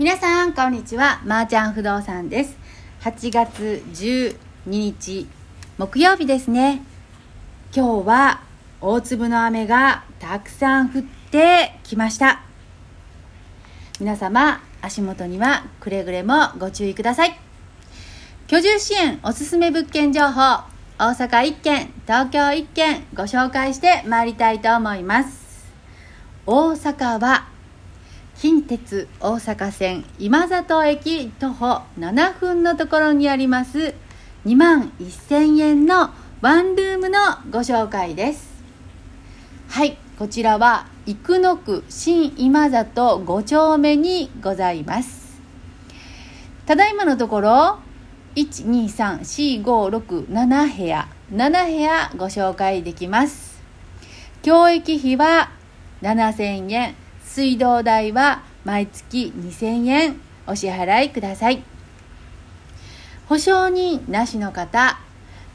皆さんこんにちは。まー、ちゃん不動産です。8月12日木曜日ですね。今日は大粒の雨がたくさん降ってきました。皆様足元にはくれぐれもご注意ください。居住支援おすすめ物件情報大阪1軒東京1軒ご紹介してまいりたいと思います。大阪は近鉄大阪線今里駅徒歩7分のところにあります2万1000円のワンルームのご紹介です。はいこちらは生野区新今里5丁目にございます。ただいまのところ1234567部屋7部屋ご紹介できます。教育費は7000円水道代は毎月2000円お支払いください。保証人なしの方、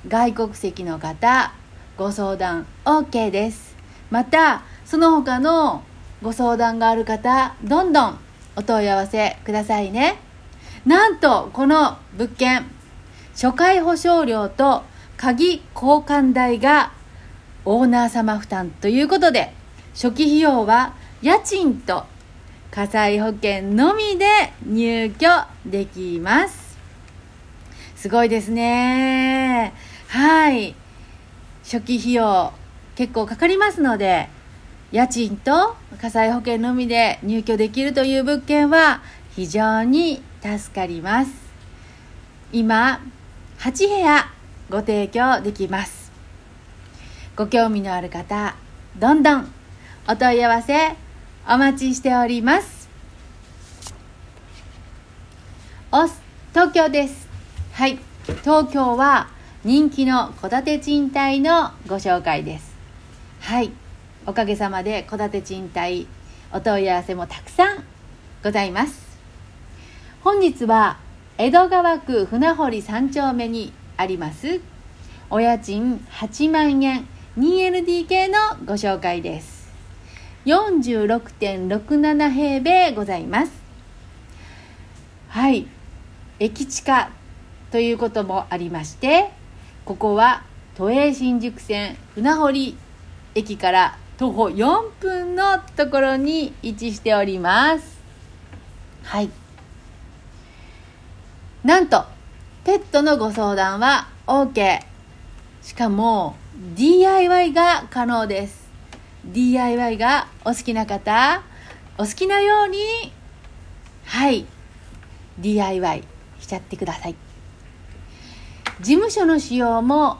外国籍の方、ご相談 OK です。また、その他のご相談がある方、どんどんお問い合わせくださいね。なんと、この物件、初回保証料と鍵交換代がオーナー様負担ということで、初期費用は家賃と火災保険のみで入居できます。すごいですね。はい。初期費用結構かかりますので、家賃と火災保険のみで入居できるという物件は非常に助かります。今、8部屋ご提供できます。ご興味のある方、どんどんお問い合わせお待ちしております。お東京です。はい。東京は人気の戸建て賃貸のご紹介です。はい。おかげさまで戸建て賃貸お問い合わせもたくさんございます。本日は江戸川区船堀3丁目にありますお家賃8万円 2LDK のご紹介です。46.67平米ございます。はい。駅地下ということもありまして、ここは都営新宿線船堀駅から徒歩4分のところに位置しております。はい。なんと、ペットのご相談は OK。しかも、DIY が可能です。DIY がお好きな方、お好きなように、はい、DIY しちゃってください。事務所の使用も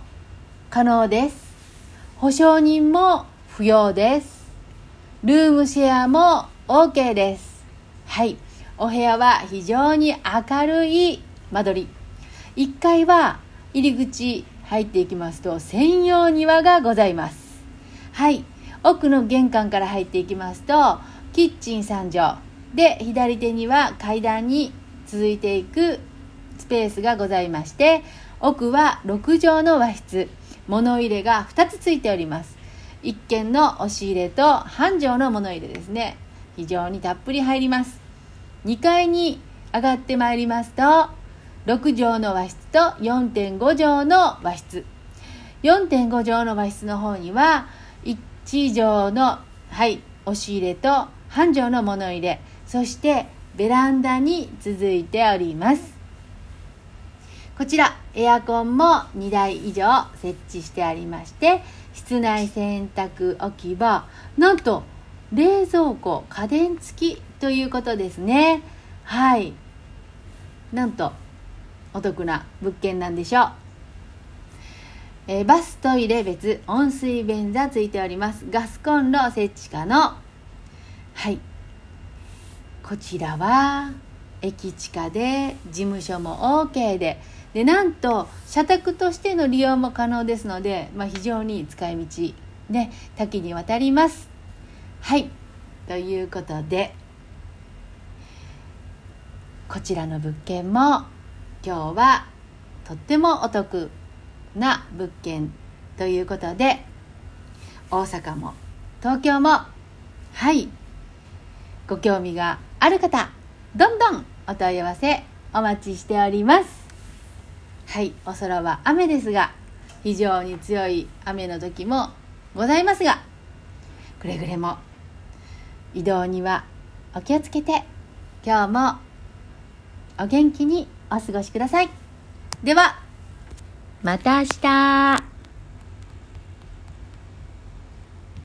可能です。保証人も不要です。ルームシェアも OK です。はい。お部屋は非常に明るい間取り。1階は入り口入っていきますと専用庭がございます。はい。奥の玄関から入っていきますとキッチン3畳で左手には階段に続いていくスペースがございまして奥は6畳の和室。物入れが2つついております。1軒の押し入れと半畳の物入れですね。非常にたっぷり入ります。2階に上がってまいりますと6畳の和室と4.5畳の和室。4.5畳の和室の方には1畳の、はい、押し入れと半畳の物入れ、そしてベランダに続いております。こちら、エアコンも2台以上設置してありまして、室内洗濯置き場、なんと冷蔵庫、家電付きということですね。はい。なんと、お得な物件なんでしょう。えー、バストイレ別温水便座ついております。ガスコンロ設置可能。はい。こちらは駅地下で事務所も OK で。でなんと社宅としての利用も可能ですので、まあ、非常に使い道で多岐にわたります。はい。ということでこちらの物件も今日はとってもお得。な物件ということで大阪も東京もはいご興味がある方どんどんお問い合わせお待ちしております。はいお空は雨ですが非常に強い雨の時もございますがくれぐれも移動にはお気をつけて今日もお元気にお過ごしください。ではまた明日。